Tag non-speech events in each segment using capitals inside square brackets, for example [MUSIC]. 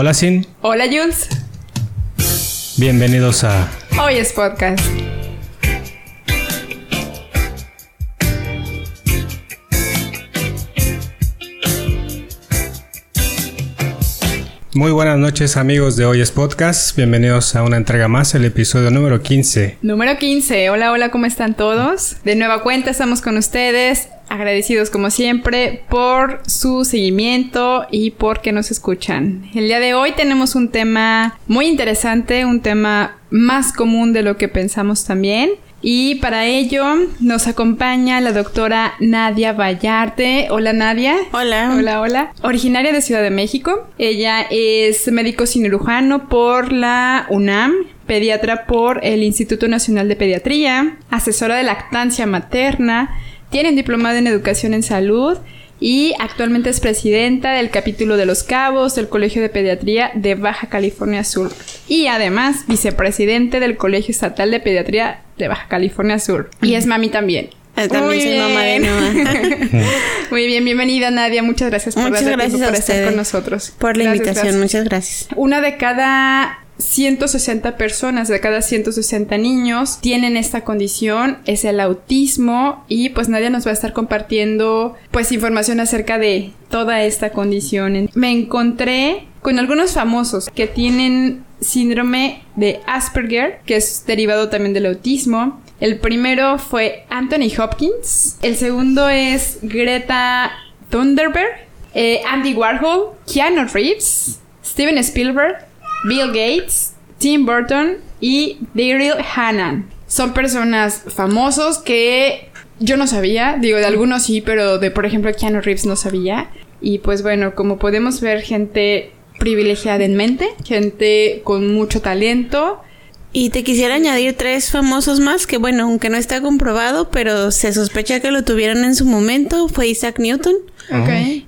Hola Sin. Hola Jules. Bienvenidos a Hoy es podcast. Muy buenas noches amigos de Hoy es Podcast, bienvenidos a una entrega más, el episodio número 15. Número 15. Hola, hola, ¿cómo están todos? De nueva cuenta estamos con ustedes, agradecidos como siempre por su seguimiento y por que nos escuchan. El día de hoy tenemos un tema muy interesante, un tema más común de lo que pensamos también. Y para ello nos acompaña la doctora Nadia Vallarte. Hola Nadia. Hola. Hola, hola. Originaria de Ciudad de México. Ella es médico cirujano por la UNAM, pediatra por el Instituto Nacional de Pediatría, asesora de lactancia materna, tiene un diplomado en educación en salud y actualmente es presidenta del capítulo de Los Cabos del Colegio de Pediatría de Baja California Sur y además vicepresidente del Colegio Estatal de Pediatría de Baja California Sur. Y es mami también. Ah, También soy mamá de Noah. Muy bien, bienvenida Nadia. Muchas gracias por Muchas darte gracias tiempo a para estar con nosotros. Por la Gracias, invitación, gracias. muchas gracias. Una de cada 160 personas, de cada 160 niños tienen esta condición, es el autismo y pues Nadia nos va a estar compartiendo pues información acerca de toda esta condición. Me encontré con algunos famosos que tienen síndrome de Asperger, que es derivado también del autismo. El primero fue Anthony Hopkins, el segundo es Greta Thunberg, eh, Andy Warhol, Keanu Reeves, Steven Spielberg, Bill Gates, Tim Burton y Daryl Hannah. Son personas famosos que yo no sabía, digo de algunos sí, pero de por ejemplo Keanu Reeves no sabía. Y pues bueno, como podemos ver gente privilegiada en mente, gente con mucho talento. Y te quisiera añadir tres famosos más que, bueno, aunque no está comprobado, pero se sospecha que lo tuvieron en su momento. Fue Isaac Newton,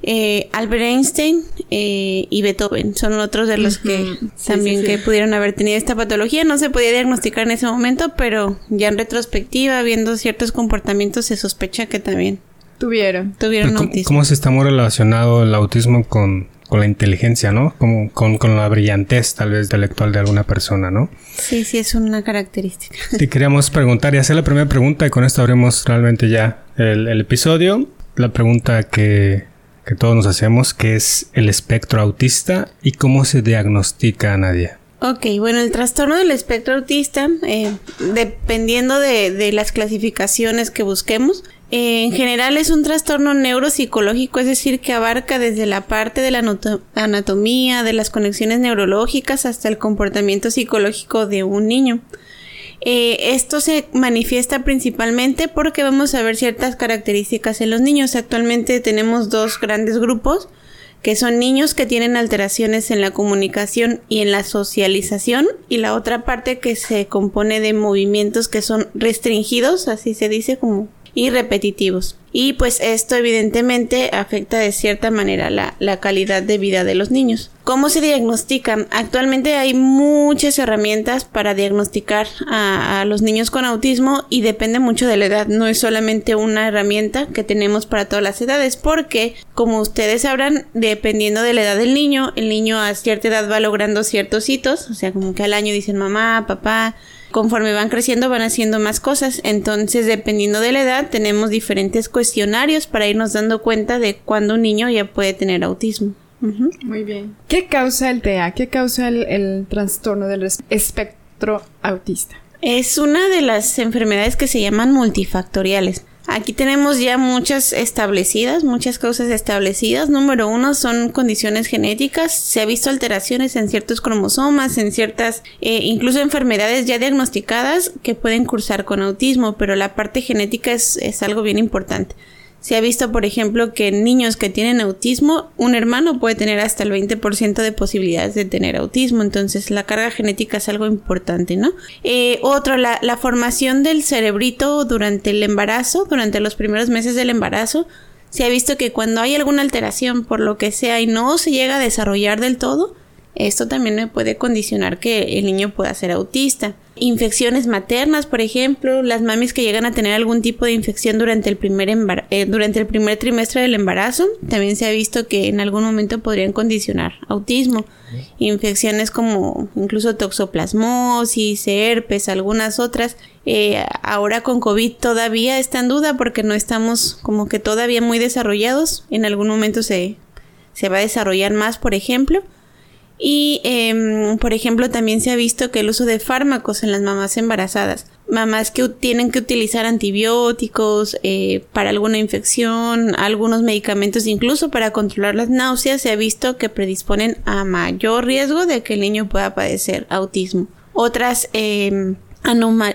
eh, Albert Einstein eh, y Beethoven. Son otros de los que. Sí, también sí, que pudieron haber tenido esta patología. No se podía diagnosticar en ese momento, pero ya en retrospectiva, viendo ciertos comportamientos, se sospecha que también Tuvieron. tuvieron ¿Cómo, autismo. cómo se está muy relacionado el autismo con, con la inteligencia, no? Como, con, con la brillantez tal vez intelectual de alguna persona, ¿no? Sí, sí, es una característica. [LAUGHS] Te queríamos preguntar y hacer la primera pregunta y con esto abrimos realmente ya el, el episodio. La pregunta que, que todos nos hacemos, que es el espectro autista y cómo se diagnostica a Nadia. Ok, bueno, el trastorno del espectro autista, eh, dependiendo de, de las clasificaciones que busquemos, en general es un trastorno neuropsicológico, es decir, que abarca desde la parte de la anatomía, de las conexiones neurológicas, hasta el comportamiento psicológico de un niño. Eh, esto se manifiesta principalmente porque vamos a ver ciertas características en los niños. Actualmente tenemos dos grandes grupos que son niños que tienen alteraciones en la comunicación y en la socialización y la otra parte que se compone de movimientos que son restringidos, así se dice como y repetitivos. Y pues esto evidentemente afecta de cierta manera la, la calidad de vida de los niños. ¿Cómo se diagnostica? Actualmente hay muchas herramientas para diagnosticar a, a los niños con autismo y depende mucho de la edad. No es solamente una herramienta que tenemos para todas las edades porque, como ustedes sabrán, dependiendo de la edad del niño, el niño a cierta edad va logrando ciertos hitos, o sea, como que al año dicen mamá, papá, conforme van creciendo van haciendo más cosas. Entonces, dependiendo de la edad, tenemos diferentes cuestionarios para irnos dando cuenta de cuándo un niño ya puede tener autismo. Muy bien. ¿Qué causa el TEA? ¿Qué causa el, el trastorno del es- espectro autista? Es una de las enfermedades que se llaman multifactoriales. Aquí tenemos ya muchas establecidas, muchas causas establecidas. Número uno son condiciones genéticas. Se ha visto alteraciones en ciertos cromosomas, en ciertas, eh, incluso enfermedades ya diagnosticadas que pueden cursar con autismo, pero la parte genética es, es algo bien importante. Se ha visto, por ejemplo, que en niños que tienen autismo, un hermano puede tener hasta el 20% de posibilidades de tener autismo. Entonces, la carga genética es algo importante, ¿no? Eh, otro, la, la formación del cerebrito durante el embarazo, durante los primeros meses del embarazo. Se ha visto que cuando hay alguna alteración, por lo que sea, y no se llega a desarrollar del todo, esto también puede condicionar que el niño pueda ser autista. Infecciones maternas, por ejemplo, las mamis que llegan a tener algún tipo de infección durante el primer eh, durante el primer trimestre del embarazo, también se ha visto que en algún momento podrían condicionar autismo. Infecciones como incluso toxoplasmosis, herpes, algunas otras. Eh, ahora con COVID todavía está en duda porque no estamos como que todavía muy desarrollados. En algún momento se, se va a desarrollar más, por ejemplo. Y, em, por ejemplo, también se ha visto que el uso de fármacos en las mamás embarazadas, mamás que tienen que utilizar antibióticos eh, para alguna infección, algunos medicamentos incluso para controlar las náuseas, se ha visto que predisponen a mayor riesgo de que el niño pueda padecer autismo. Otras eh,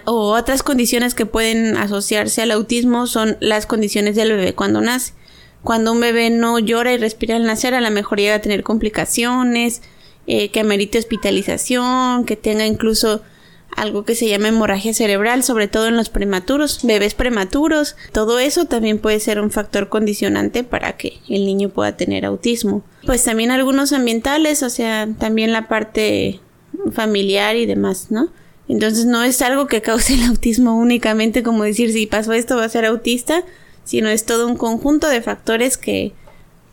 o otras condiciones que pueden asociarse al autismo son las condiciones del bebé cuando nace. Cuando un bebé no llora y respira al nacer, a lo mejor llega a tener complicaciones, eh, que amerite hospitalización, que tenga incluso algo que se llama hemorragia cerebral, sobre todo en los prematuros, bebés prematuros. Todo eso también puede ser un factor condicionante para que el niño pueda tener autismo. Pues también algunos ambientales, o sea, también la parte familiar y demás, ¿no? Entonces no es algo que cause el autismo únicamente como decir si pasó esto va a ser autista, sino es todo un conjunto de factores que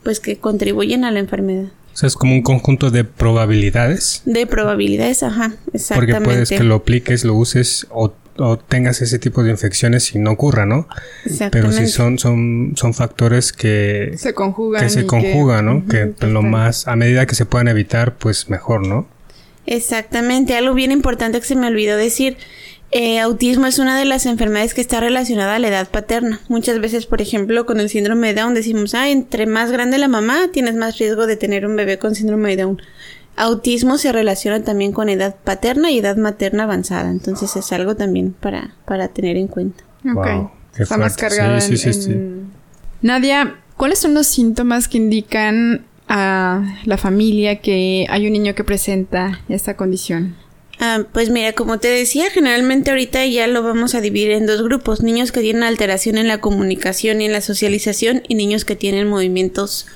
pues que contribuyen a la enfermedad. O sea, es como un conjunto de probabilidades. De probabilidades, ajá, exactamente. Porque puedes que lo apliques, lo uses o, tengas ese tipo de infecciones y no ocurra, ¿no? Pero si son, son, son factores que se conjugan. Que se conjugan, ¿no? que lo más, a medida que se puedan evitar, pues mejor, ¿no? Exactamente. Algo bien importante que se me olvidó decir eh, autismo es una de las enfermedades que está relacionada a la edad paterna. Muchas veces, por ejemplo, con el síndrome de Down decimos, ah, entre más grande la mamá, tienes más riesgo de tener un bebé con síndrome de Down. Autismo se relaciona también con edad paterna y edad materna avanzada, entonces es algo también para, para tener en cuenta. Ok. Está más cargado sí, sí, sí, Nadia, ¿cuáles son los síntomas que indican a la familia que hay un niño que presenta esta condición? Ah, pues mira, como te decía, generalmente ahorita ya lo vamos a dividir en dos grupos, niños que tienen alteración en la comunicación y en la socialización y niños que tienen movimientos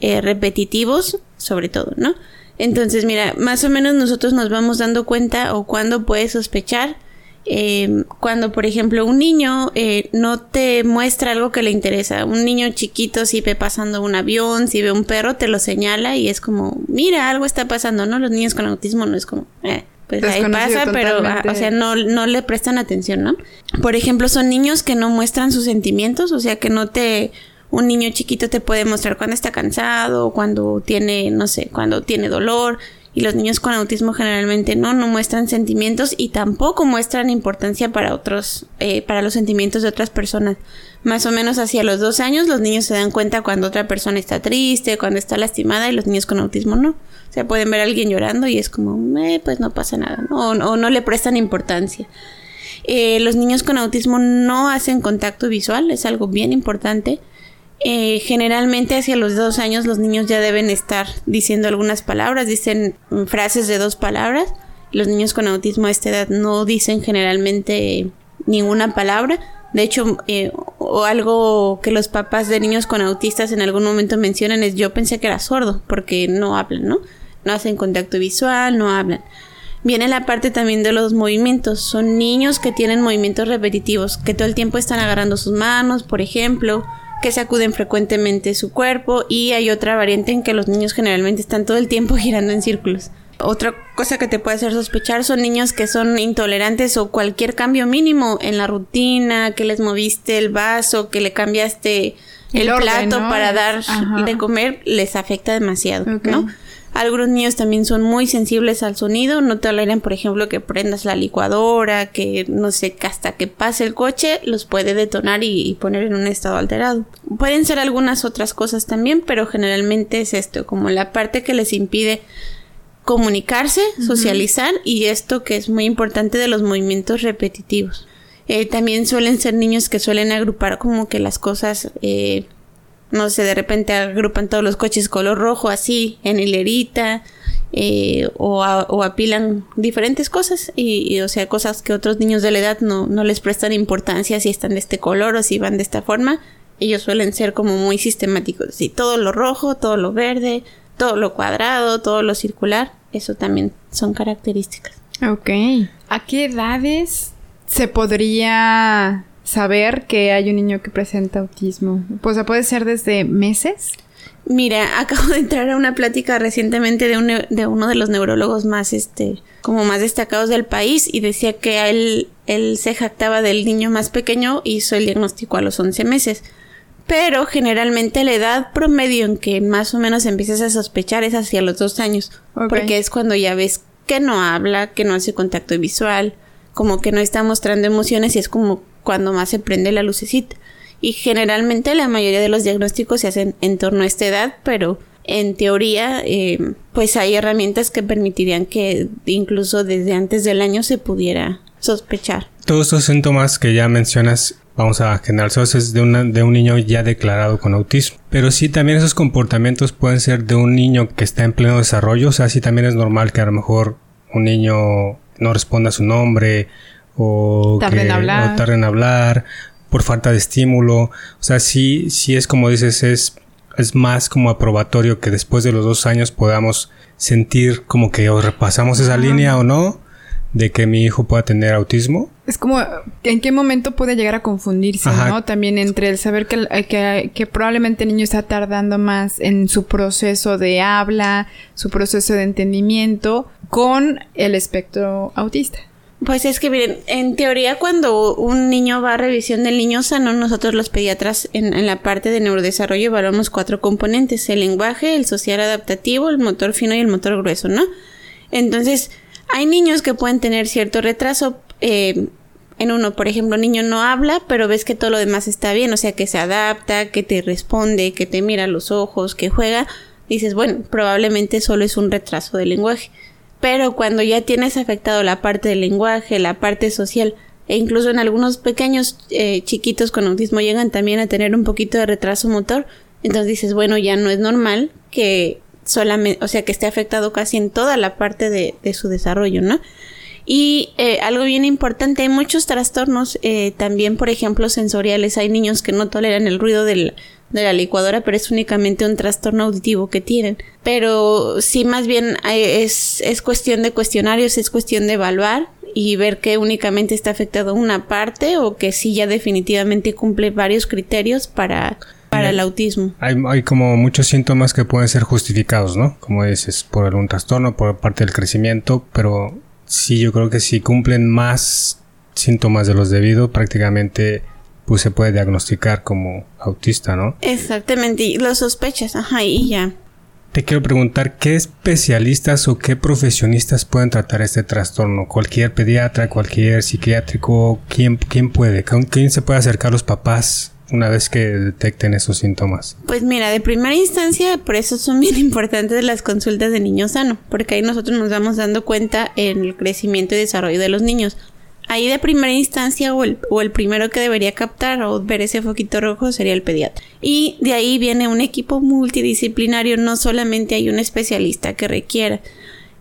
eh, repetitivos, sobre todo, ¿no? Entonces, mira, más o menos nosotros nos vamos dando cuenta o cuando puedes sospechar eh, cuando, por ejemplo, un niño eh, no te muestra algo que le interesa. Un niño chiquito, si ve pasando un avión, si ve un perro, te lo señala y es como, mira, algo está pasando, ¿no? Los niños con autismo no es como, eh, pues ahí pasa, pero, ah, o sea, no, no le prestan atención, ¿no? Por ejemplo, son niños que no muestran sus sentimientos, o sea, que no te... Un niño chiquito te puede mostrar cuando está cansado, cuando tiene, no sé, cuando tiene dolor, y los niños con autismo generalmente no, no muestran sentimientos y tampoco muestran importancia para otros, eh, para los sentimientos de otras personas. Más o menos hacia los dos años los niños se dan cuenta cuando otra persona está triste, cuando está lastimada y los niños con autismo no. O sea, pueden ver a alguien llorando y es como, eh, pues no pasa nada, ¿no? O, no le prestan importancia. Eh, los niños con autismo no hacen contacto visual, es algo bien importante. Eh, generalmente hacia los dos años los niños ya deben estar diciendo algunas palabras, dicen frases de dos palabras. Los niños con autismo a esta edad no dicen generalmente ninguna palabra. De hecho, eh, o algo que los papás de niños con autistas en algún momento mencionan es yo pensé que era sordo porque no hablan, ¿no? no hacen contacto visual, no hablan. Viene la parte también de los movimientos. Son niños que tienen movimientos repetitivos, que todo el tiempo están agarrando sus manos, por ejemplo, que sacuden frecuentemente su cuerpo y hay otra variante en que los niños generalmente están todo el tiempo [LAUGHS] girando en círculos. Otra cosa que te puede hacer sospechar son niños que son intolerantes o cualquier cambio mínimo en la rutina, que les moviste el vaso, que le cambiaste el, plato para dar de comer, les afecta demasiado, ¿no? Algunos niños también son muy sensibles al sonido, no toleran, por ejemplo, que prendas la licuadora, que no sé, hasta que pase el coche los puede detonar y, poner en un estado alterado. Pueden ser algunas otras cosas también, pero generalmente es esto, como la parte que les impide comunicarse, socializar y esto que es muy importante de los movimientos repetitivos. Eh, también suelen ser niños que suelen agrupar como que las cosas eh, no sé, de repente agrupan todos los coches color rojo así, en hilerita, eh, o, apilan diferentes cosas, y, o sea, cosas que otros niños de la edad no, no les prestan importancia si están de este color o si van de esta forma. Ellos suelen ser como muy sistemáticos, así, todo lo rojo, todo lo verde, todo lo cuadrado, todo lo circular, eso también son características. Ok. ¿A qué edades se podría saber que hay un niño que presenta autismo? Pues puede ser desde meses. Mira, [LAUGHS] acabo de entrar a una plática recientemente de, de uno de los neurólogos más, este, como más destacados del país y decía que él, él se jactaba del niño más pequeño y hizo el diagnóstico a los 11 meses. Pero generalmente la edad promedio en que más o menos empiezas a sospechar es hacia los dos años. Porque es cuando ya ves que no habla, que no hace contacto visual, como que no está mostrando emociones y es como cuando más se prende la lucecita. Y generalmente la mayoría de los diagnósticos se hacen en torno a esta edad, pero en teoría eh, pues hay herramientas que permitirían que incluso desde antes del año se pudiera sospechar. Todos estos síntomas que ya mencionas vamos a generalizar es de, una, de un niño ya declarado con autismo. Pero sí también esos comportamientos pueden ser de un niño que está en pleno desarrollo. O sea, sí también es normal que a lo mejor un niño no responda a su nombre o en hablar. O tarde en hablar por falta de estímulo. O sea, sí, sí es como dices, es, es más como aprobatorio que después de los dos años podamos sentir como que o repasamos esa línea o no de que mi hijo pueda tener autismo. Es como, ¿en qué momento puede llegar a confundirse, no? También entre el saber que, que, que, probablemente el niño está tardando más en su proceso de habla, su proceso de entendimiento, con el espectro autista. Pues es que miren, en teoría cuando un niño va a revisión del niño sano, nosotros los pediatras en, en, la parte de neurodesarrollo evaluamos cuatro componentes, el lenguaje, el social adaptativo, el motor fino y el motor grueso, ¿no? Entonces, hay niños que pueden tener cierto retraso. Eh, en uno, por ejemplo, un niño no habla, pero ves que todo lo demás está bien, o sea, que se adapta, que te responde, que te mira los ojos, que juega. Dices, bueno, probablemente solo es un retraso del lenguaje. Pero cuando ya tienes afectado la parte del lenguaje, la parte social, e incluso en algunos pequeños eh, chiquitos con autismo llegan también a tener un poquito de retraso motor, entonces dices, bueno, ya no es normal que solamente, o sea, que esté afectado casi en toda la parte de, su desarrollo, ¿no? Y eh, algo bien importante, hay muchos trastornos eh, también, por ejemplo, sensoriales. Hay niños que no toleran el ruido de la licuadora, pero es únicamente un trastorno auditivo que tienen. Pero sí, más bien eh, es, es cuestión de cuestionarios, es cuestión de evaluar y ver que únicamente está afectado una parte o que sí ya definitivamente cumple varios criterios para para el autismo. Hay, hay, como muchos síntomas que pueden ser justificados, ¿no? Como dices, por algún trastorno, por parte del crecimiento, pero sí, yo creo que si cumplen más síntomas de los debidos, prácticamente pues se puede diagnosticar como autista, ¿no? Exactamente, y lo sospechas, ajá, y ya. Te quiero preguntar, ¿qué especialistas o qué profesionistas pueden tratar este trastorno? ¿Cualquier pediatra, cualquier psiquiátrico? ¿Quién, quién puede? ¿Quién se puede acercar a los papás una vez que detecten esos síntomas? Pues mira, de primera instancia, por eso son bien [LAUGHS] importantes las consultas de niño sano, porque ahí nosotros nos vamos dando cuenta en el crecimiento y desarrollo de los niños. Ahí de primera instancia o el, primero que debería captar o ver ese foquito rojo sería el pediatra. Y de ahí viene un equipo multidisciplinario, no solamente hay un especialista que requiera.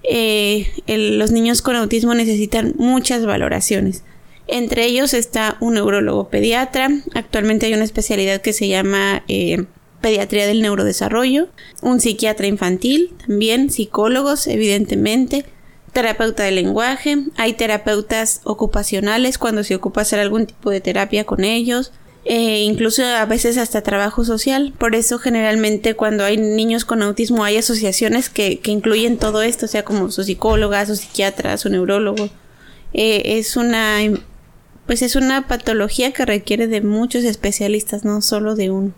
Eh, los niños con autismo necesitan muchas valoraciones. Entre ellos está un neurólogo pediatra. Actualmente hay una especialidad que se llama eh, pediatría del neurodesarrollo. Un psiquiatra infantil, también psicólogos, evidentemente. Terapeuta del lenguaje. Hay terapeutas ocupacionales cuando se ocupa hacer algún tipo de terapia con ellos. Eh, incluso a veces hasta trabajo social. Por eso generalmente cuando hay niños con autismo hay asociaciones que, que incluyen todo esto, sea, como su psicóloga, su psiquiatra, su neurólogo. Eh, es una pues es una patología que requiere de muchos especialistas, no solo de uno.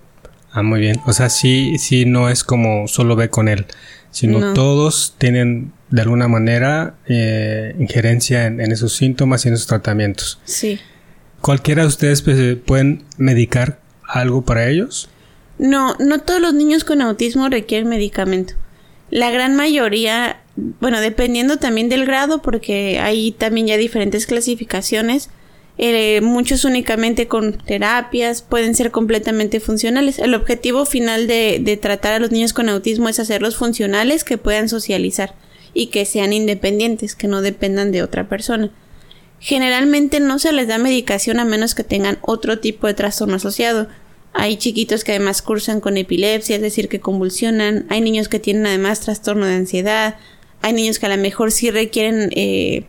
Ah, muy bien. O sea, sí, sí, no es como solo ve con él, sino todos tienen de alguna manera eh, injerencia en, esos síntomas y en esos tratamientos. Sí. ¿Cualquiera de ustedes pues, pueden medicar algo para ellos? No, no todos los niños con autismo requieren medicamento. La gran mayoría, bueno, dependiendo también del grado, porque hay también ya diferentes clasificaciones, eh, muchos únicamente con terapias, pueden ser completamente funcionales. El objetivo final de, tratar a los niños con autismo es hacerlos funcionales, que puedan socializar y que sean independientes, que no dependan de otra persona. Generalmente no se les da medicación a menos que tengan otro tipo de trastorno asociado. Hay chiquitos que además cursan con epilepsia, es decir, que convulsionan. Hay niños que tienen además trastorno de ansiedad. Hay niños que a lo mejor sí requieren eh,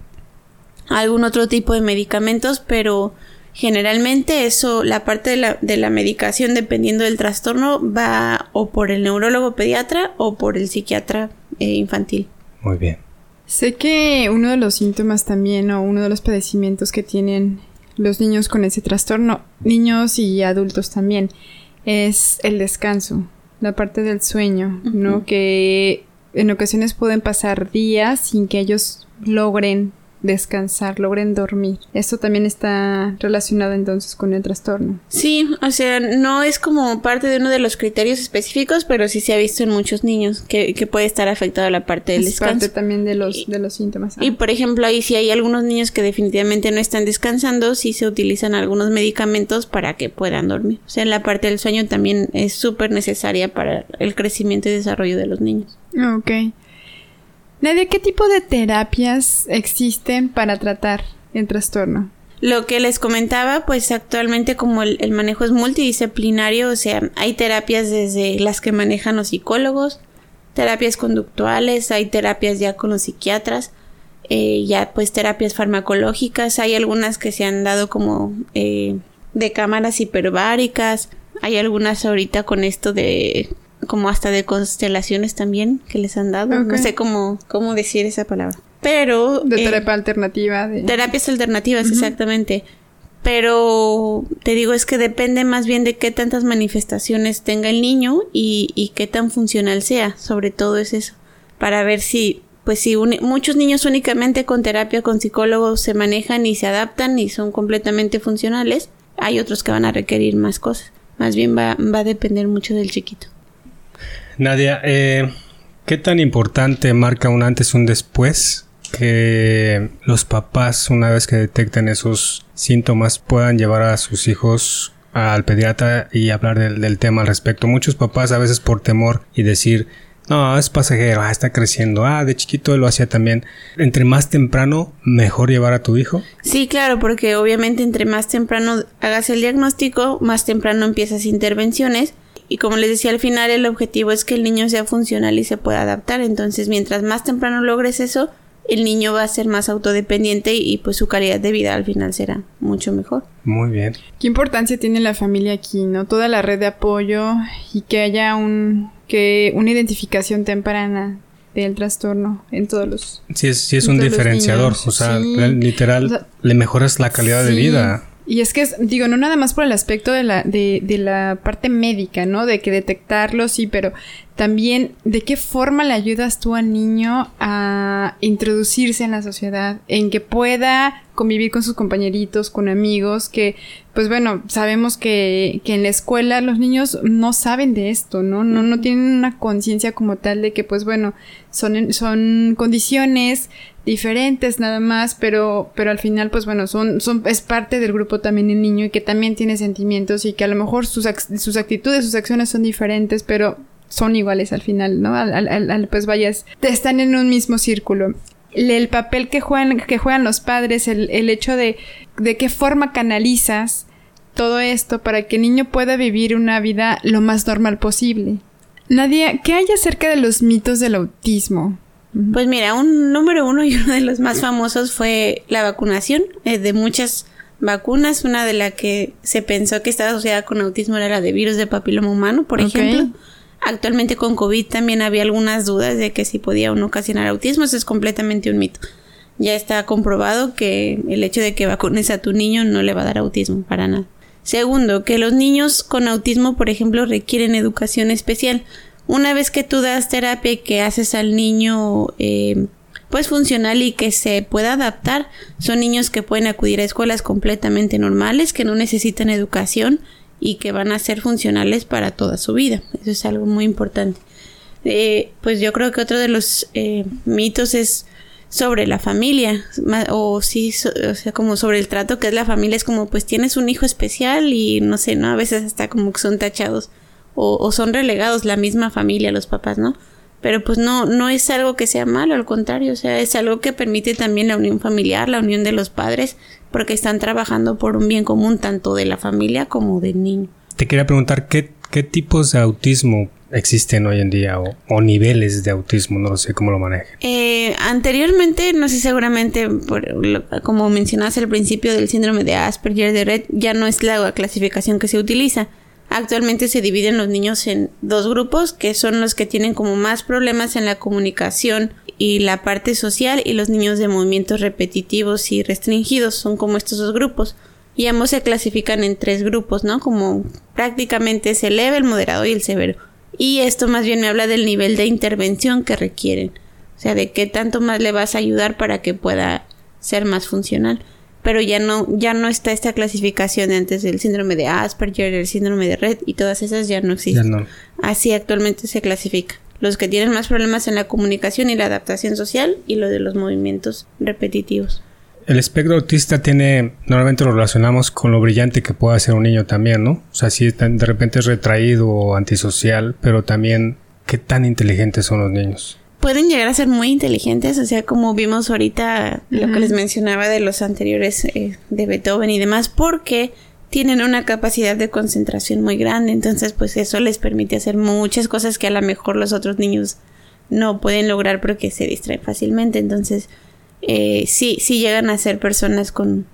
algún otro tipo de medicamentos, pero generalmente eso, la parte de la, de la medicación, dependiendo del trastorno, va o por el neurólogo pediatra o por el psiquiatra eh, infantil. Muy bien. Sé que uno de los síntomas también o uno de los padecimientos que tienen los niños con ese trastorno, niños y adultos también, es el descanso, la parte del sueño, ¿no? Que en ocasiones pueden pasar días sin que ellos logren descansar, logren dormir. Esto también está relacionado entonces con el trastorno. Sí, o sea, no es como parte de uno de los criterios específicos, pero sí se ha visto en muchos niños que, puede estar afectada la parte del es parte también de los, de los síntomas. Y por ejemplo, ahí sí hay algunos niños que definitivamente no están descansando, sí se utilizan algunos medicamentos para que puedan dormir. O sea, la parte del sueño también es súper necesaria para el crecimiento y desarrollo de los niños. Ok. Nadia, ¿qué tipo de terapias existen para tratar el trastorno? Lo que les comentaba, pues actualmente como el, manejo es multidisciplinario, o sea, hay terapias desde las que manejan los psicólogos, terapias conductuales, hay terapias ya con los psiquiatras, eh, ya pues terapias farmacológicas, hay algunas que se han dado como eh, de cámaras hiperbáricas, hay algunas ahorita con esto de como hasta de constelaciones también que les han dado. No sé cómo, cómo decir esa palabra. Pero... De eh, terapia alternativa. De... Terapias alternativas, exactamente. Pero te digo, es que depende más bien de qué tantas manifestaciones tenga el niño y, y qué tan funcional sea. Sobre todo es eso. Para ver si, pues si muchos niños únicamente con terapia con psicólogos se manejan y se adaptan y son completamente funcionales, hay otros que van a requerir más cosas. Más bien va, va a depender mucho del chiquito. Nadia, eh, ¿qué tan importante marca un antes y un después que los papás, una vez que detecten esos síntomas, puedan llevar a sus hijos al pediatra y hablar del, tema al respecto? Muchos papás a veces por temor y decir, no, es pasajero, ah, está creciendo, ah, de chiquito lo hacía también. Entre más temprano, mejor llevar a tu hijo. Sí, claro, porque obviamente entre más temprano hagas el diagnóstico, más temprano empiezas intervenciones y como les decía al final, el objetivo es que el niño sea funcional y se pueda adaptar. Entonces, mientras más temprano logres eso, el niño va a ser más autodependiente y, pues su calidad de vida al final será mucho mejor. Muy bien. ¿Qué importancia tiene la familia aquí, no? Toda la red de apoyo y que haya un que una identificación temprana del trastorno en todos los Sí es, sí es un diferenciador, o sea, literal le mejoras la calidad de vida. Y es que, digo, no nada más por el aspecto de la, de, de la parte médica, ¿no? De que detectarlo, sí, pero también de qué forma le ayudas tú al niño a introducirse en la sociedad, en que pueda convivir con sus compañeritos, con amigos, que, pues bueno, sabemos que, que en la escuela los niños no saben de esto, ¿no? No, no tienen una conciencia como tal de que, pues bueno, son, son condiciones diferentes nada más, pero, pero al final, pues bueno, son, son, es parte del grupo también el niño y que también tiene sentimientos y que a lo mejor sus, sus actitudes, sus acciones son diferentes, pero son iguales al final, ¿no? Al, al, pues vayas, están en un mismo círculo. El, papel que juegan, que juegan los padres, el, el hecho de, de qué forma canalizas todo esto para que el niño pueda vivir una vida lo más normal posible. Nadia, ¿qué hay acerca de los mitos del autismo? Pues mira, un número uno y uno de los más famosos fue la vacunación eh, de muchas vacunas. Una de las que se pensó que estaba asociada con autismo era la de virus de papiloma humano, por ejemplo. Actualmente con COVID también había algunas dudas de que si podía o no ocasionar autismo. Eso es completamente un mito. Ya está comprobado que el hecho de que vacunes a tu niño no le va a dar autismo para nada. Segundo, que los niños con autismo, por ejemplo, requieren educación especial. Una vez que tú das terapia y que haces al niño eh, pues funcional y que se pueda adaptar, son niños que pueden acudir a escuelas completamente normales, que no necesitan educación y que van a ser funcionales para toda su vida. Eso es algo muy importante. Eh, pues yo creo que otro de los eh, mitos es sobre la familia o sí o sea como sobre el trato que es la familia es como pues tienes un hijo especial y no sé no a veces hasta como que son tachados o, son relegados la misma familia, los papás, ¿no? Pero pues no, no es algo que sea malo, al contrario, o sea, es algo que permite también la unión familiar, la unión de los padres, porque están trabajando por un bien común tanto de la familia como del niño. Te quería preguntar, ¿qué, qué tipos de autismo existen hoy en día o, niveles de autismo, no sé cómo lo manejan. Eh, anteriormente, no sé, seguramente, como mencionaste al principio del síndrome de Asperger de Red, ya no es la clasificación que se utiliza. Actualmente se dividen los niños en dos grupos, que son los que tienen como más problemas en la comunicación y la parte social, y los niños de movimientos repetitivos y restringidos, son como estos dos grupos. Y ambos se clasifican en tres grupos, ¿no? Como prácticamente es el leve, el moderado y el severo. Y esto más bien me habla del nivel de intervención que requieren. O sea, de qué tanto más le vas a ayudar para que pueda ser más funcional. Pero ya no, ya no está esta clasificación de antes del síndrome de Asperger, el síndrome de Red y todas esas ya no existen. Así actualmente se clasifica. Los que tienen más problemas en la comunicación y la adaptación social y lo de los movimientos repetitivos. El espectro autista tiene, normalmente lo relacionamos con lo brillante que puede ser un niño también, ¿no? O sea, si de repente es retraído o antisocial, pero también qué tan inteligentes son los niños. Pueden llegar a ser muy inteligentes, o sea, como vimos ahorita lo que les mencionaba de los anteriores eh, de Beethoven y demás, porque tienen una capacidad de concentración muy grande, entonces pues eso les permite hacer muchas cosas que a lo mejor los otros niños no pueden lograr porque se distraen fácilmente, entonces eh, sí, sí llegan a ser personas con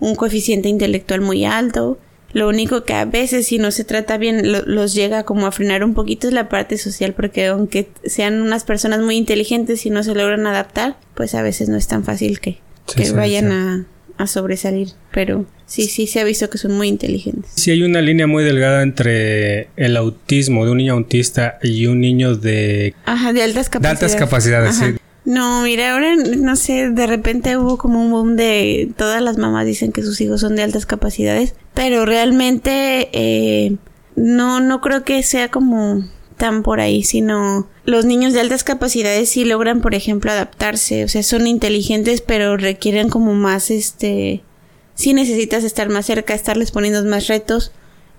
un coeficiente intelectual muy alto. Lo único que a veces si no se trata bien los llega como a frenar un poquito es la parte social porque aunque sean unas personas muy inteligentes y no se logran adaptar, pues a veces no es tan fácil que, vayan A, a, sobresalir. Pero sí, sí se ha visto que son muy inteligentes. Sí hay una línea muy delgada entre el autismo de un niño autista y un niño de... Ajá, de altas capacidades. De altas capacidades, sí. No, mira, ahora no sé, de repente hubo como un boom de todas las mamás dicen que sus hijos son de altas capacidades, pero realmente eh, no, no creo que sea como tan por ahí, sino los niños de altas capacidades sí logran, por ejemplo, adaptarse, o sea, son inteligentes, pero requieren como más, este, sí necesitas estar más cerca, estarles poniendo más retos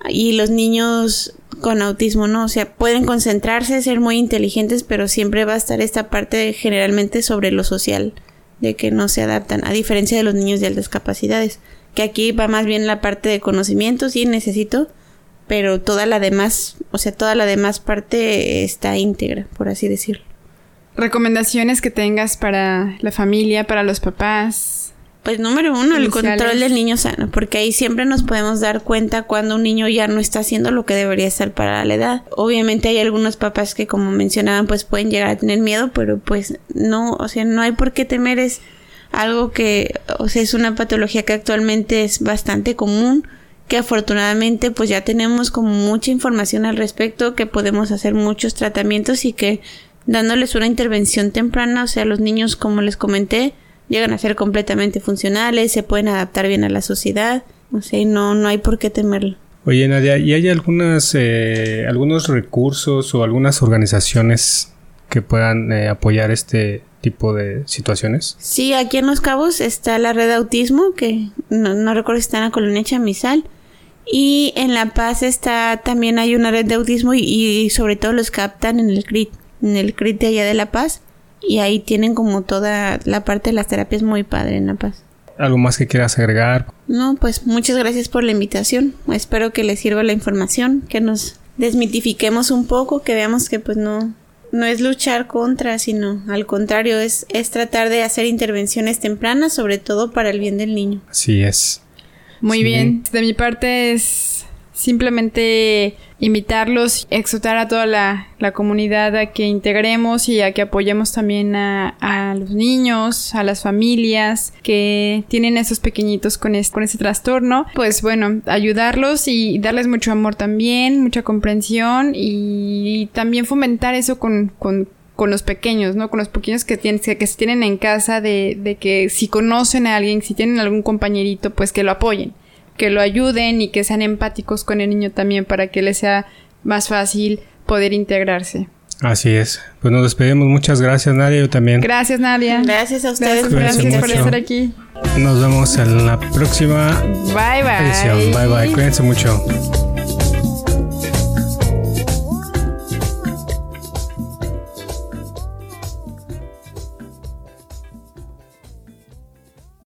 y los niños con autismo, ¿no? O sea, pueden concentrarse, ser muy inteligentes, pero siempre va a estar esta parte generalmente sobre lo social, de que no se adaptan, a diferencia de los niños de altas capacidades, que aquí va más bien la parte de conocimiento, sí necesito, pero toda la demás, o sea, toda la demás parte está íntegra, por así decirlo. Recomendaciones que tengas para la familia, para los papás, pues número uno, el control del niño sano, porque ahí siempre nos podemos dar cuenta cuando un niño ya no está haciendo lo que debería estar para la edad. Obviamente hay algunos papás que como mencionaban pues pueden llegar a tener miedo, pero pues no, o sea, no hay por qué temer, es algo que, o sea, es una patología que actualmente es bastante común, que afortunadamente pues ya tenemos como mucha información al respecto, que podemos hacer muchos tratamientos y que dándoles una intervención temprana, o sea, los niños como les comenté, llegan a ser completamente funcionales, se pueden adaptar bien a la sociedad, o sea, no, no hay por qué temerlo. Oye Nadia, ¿y hay algunas, eh, algunos recursos o algunas organizaciones que puedan eh, apoyar este tipo de situaciones? Sí, aquí en Los Cabos está la red de autismo, que no, recuerdo si está en la colonia Chamizal. Y en La Paz está también hay una red de autismo y, y sobre todo los captan en el CRIT, en el CRIT de allá de La Paz y ahí tienen como toda la parte de las terapias muy padre en La Paz. ¿Algo más que quieras agregar? No, pues muchas gracias por la invitación. Espero que les sirva la información, que nos desmitifiquemos un poco, que veamos que pues no, no es luchar contra, sino al contrario, es, es tratar de hacer intervenciones tempranas, sobre todo para el bien del niño. Así es. Muy bien. De mi parte es simplemente invitarlos, exhortar a toda la, comunidad a que integremos y a que apoyemos también a, los niños, a las familias que tienen esos pequeñitos con este, con ese trastorno. Pues bueno, ayudarlos y darles mucho amor también, mucha comprensión y, también fomentar eso con, con con los pequeños, ¿no? Con los pequeños que, tienen, que, se tienen en casa, de, de que si conocen a alguien, si tienen algún compañerito, pues que lo apoyen que lo ayuden y que sean empáticos con el niño también para que le sea más fácil poder integrarse. Así es. Pues nos despedimos. Muchas gracias, Nadia. Yo también. Gracias, Nadia. Gracias a ustedes. Gracias, por estar aquí. Nos vemos en la próxima bye, bye. edición. Bye, bye. Cuídense mucho.